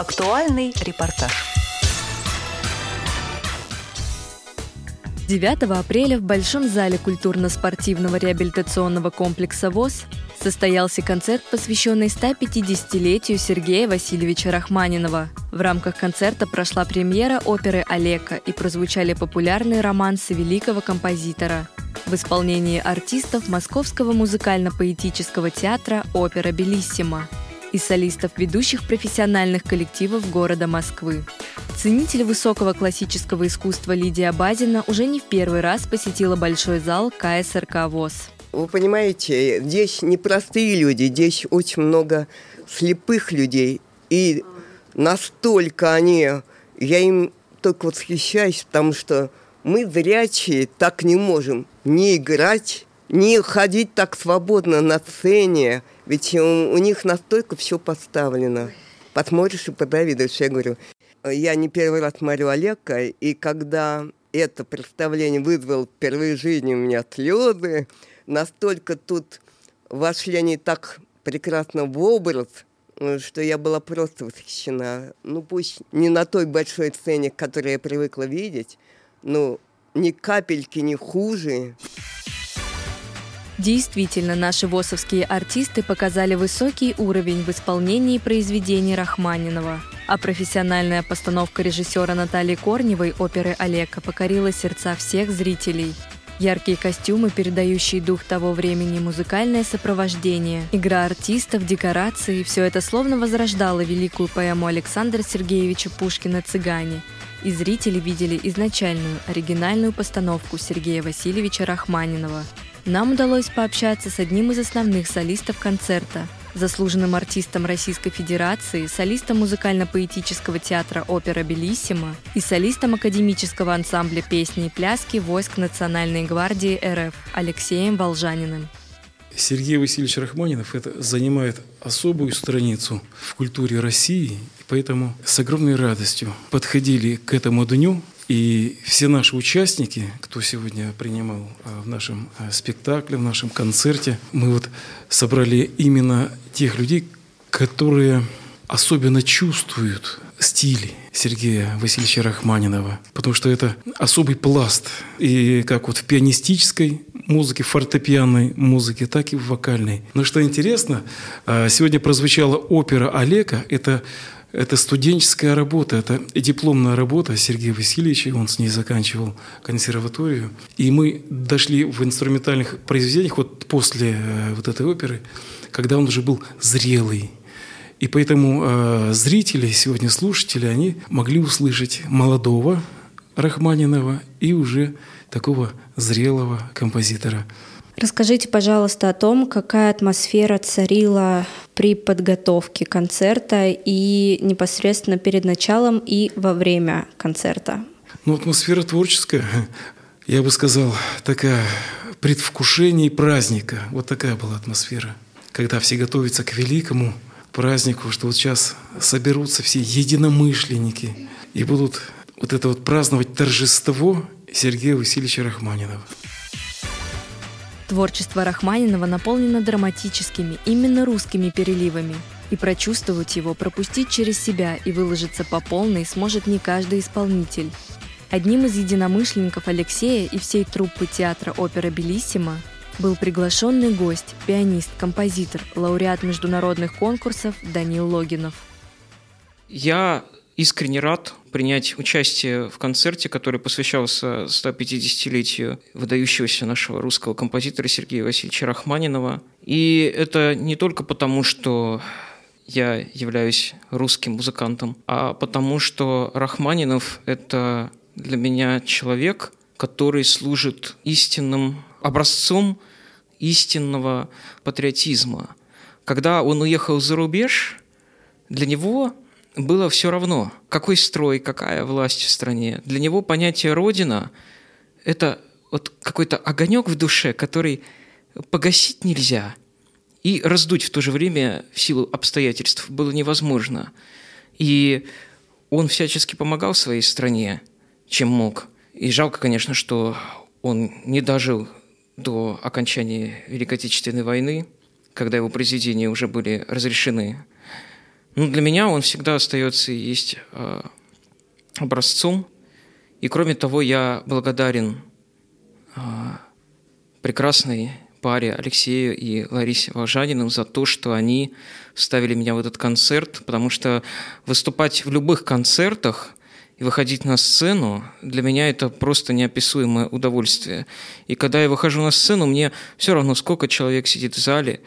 Актуальный репортаж. 9 апреля в Большом зале культурно-спортивного реабилитационного комплекса ВОЗ состоялся концерт, посвященный 150-летию Сергея Васильевича Рахманинова. В рамках концерта прошла премьера оперы «Олега» и прозвучали популярные романсы великого композитора в исполнении артистов Московского музыкально-поэтического театра «Опера Белиссима» и солистов ведущих профессиональных коллективов города Москвы. Ценитель высокого классического искусства Лидия Базина уже не в первый раз посетила большой зал КСРК ВОЗ. Вы понимаете, здесь непростые люди, здесь очень много слепых людей. И настолько они, я им только восхищаюсь, потому что мы зрячие так не можем не играть, не ходить так свободно на сцене, ведь у, у них настолько все поставлено. Посмотришь и подавидуешь. Я говорю, я не первый раз смотрю Олега, и когда это представление вызвало впервые в жизни у меня слезы, настолько тут вошли они так прекрасно в образ, что я была просто восхищена. Ну, пусть не на той большой сцене, которую я привыкла видеть, но ни капельки не хуже. Действительно, наши ВОСовские артисты показали высокий уровень в исполнении произведений Рахманинова. А профессиональная постановка режиссера Натальи Корневой оперы «Олега» покорила сердца всех зрителей. Яркие костюмы, передающие дух того времени, музыкальное сопровождение, игра артистов, декорации – все это словно возрождало великую поэму Александра Сергеевича Пушкина «Цыгане», и зрители видели изначальную, оригинальную постановку Сергея Васильевича Рахманинова – нам удалось пообщаться с одним из основных солистов концерта, заслуженным артистом Российской Федерации, солистом музыкально-поэтического театра «Опера Белиссима» и солистом академического ансамбля песни и пляски войск Национальной гвардии РФ Алексеем Волжаниным. Сергей Васильевич Рахманинов это занимает особую страницу в культуре России, поэтому с огромной радостью подходили к этому дню и все наши участники, кто сегодня принимал а, в нашем а, спектакле, в нашем концерте, мы вот собрали именно тех людей, которые особенно чувствуют стиль Сергея Васильевича Рахманинова, потому что это особый пласт. И как вот в пианистической музыке, фортепианной музыке, так и в вокальной. Но что интересно, а, сегодня прозвучала опера Олега. Это это студенческая работа, это дипломная работа Сергея Васильевича, он с ней заканчивал консерваторию. И мы дошли в инструментальных произведениях вот после э, вот этой оперы, когда он уже был зрелый. И поэтому э, зрители, сегодня слушатели, они могли услышать молодого Рахманинова и уже такого зрелого композитора – Расскажите, пожалуйста, о том, какая атмосфера царила при подготовке концерта и непосредственно перед началом и во время концерта. Ну, атмосфера творческая, я бы сказал, такая предвкушение праздника. Вот такая была атмосфера. Когда все готовятся к великому празднику, что вот сейчас соберутся все единомышленники и будут вот это вот праздновать торжество Сергея Васильевича Рахманинова. Творчество Рахманинова наполнено драматическими, именно русскими переливами. И прочувствовать его, пропустить через себя и выложиться по полной сможет не каждый исполнитель. Одним из единомышленников Алексея и всей труппы театра опера «Белиссима» был приглашенный гость, пианист, композитор, лауреат международных конкурсов Данил Логинов. Я искренне рад принять участие в концерте, который посвящался 150-летию выдающегося нашего русского композитора Сергея Васильевича Рахманинова. И это не только потому, что я являюсь русским музыкантом, а потому что Рахманинов – это для меня человек, который служит истинным образцом истинного патриотизма. Когда он уехал за рубеж, для него было все равно, какой строй, какая власть в стране. Для него понятие «родина» – это вот какой-то огонек в душе, который погасить нельзя и раздуть в то же время в силу обстоятельств было невозможно. И он всячески помогал своей стране, чем мог. И жалко, конечно, что он не дожил до окончания Великой Отечественной войны, когда его произведения уже были разрешены Но для меня он всегда остается и есть э, образцом. И кроме того, я благодарен э, прекрасной паре Алексею и Ларисе Волжаниным за то, что они ставили меня в этот концерт, потому что выступать в любых концертах и выходить на сцену, для меня это просто неописуемое удовольствие. И когда я выхожу на сцену, мне все равно, сколько человек сидит в зале,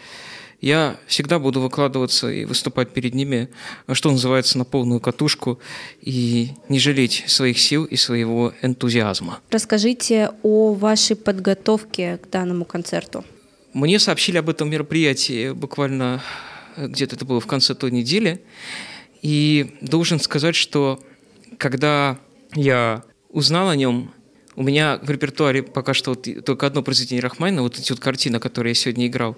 я всегда буду выкладываться и выступать перед ними, что называется, на полную катушку и не жалеть своих сил и своего энтузиазма. Расскажите о вашей подготовке к данному концерту. Мне сообщили об этом мероприятии буквально э, где-то это было в конце той недели. И должен сказать, что когда я узнал о нем, у меня в репертуаре пока что вот только одно произведение Рахманина, вот эти вот картины, которые я сегодня играл.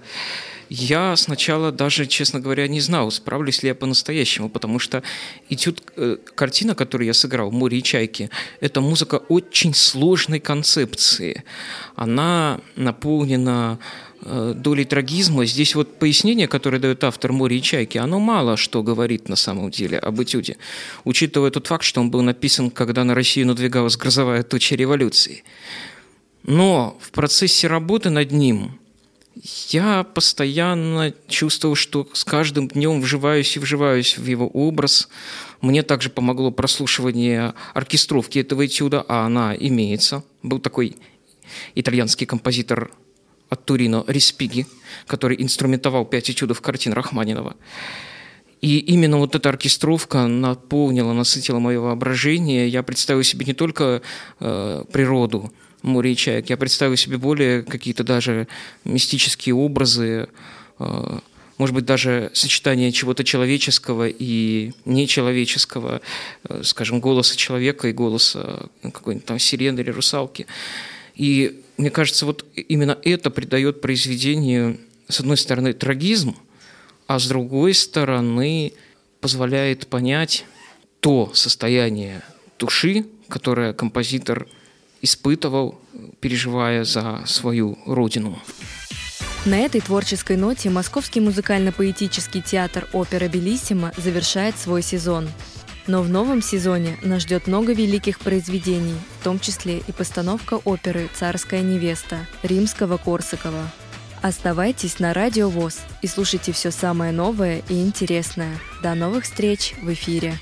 Я сначала даже, честно говоря, не знал, справлюсь ли я по-настоящему, потому что этюд, э, картина, которую я сыграл, «Море и чайки», это музыка очень сложной концепции. Она наполнена э, долей трагизма. Здесь вот пояснение, которое дает автор «Море и чайки», оно мало что говорит на самом деле об этюде, учитывая тот факт, что он был написан, когда на Россию надвигалась грозовая туча революции. Но в процессе работы над ним – я постоянно чувствовал, что с каждым днем вживаюсь и вживаюсь в его образ. Мне также помогло прослушивание оркестровки этого этюда, а она имеется. Был такой итальянский композитор от Турино Респиги, который инструментовал пять этюдов картин Рахманинова. И именно вот эта оркестровка наполнила, насытила мое воображение. Я представил себе не только э, природу, море и чаек. Я представил себе более какие-то даже мистические образы, э, может быть, даже сочетание чего-то человеческого и нечеловеческого, э, скажем, голоса человека и голоса какой-нибудь там сирены или русалки. И мне кажется, вот именно это придает произведению, с одной стороны, трагизм, а с другой стороны, позволяет понять то состояние души, которое композитор испытывал, переживая за свою родину. На этой творческой ноте Московский музыкально-поэтический театр «Опера Белиссима» завершает свой сезон. Но в новом сезоне нас ждет много великих произведений, в том числе и постановка оперы «Царская невеста» Римского-Корсакова. Оставайтесь на Радио ВОЗ и слушайте все самое новое и интересное. До новых встреч в эфире!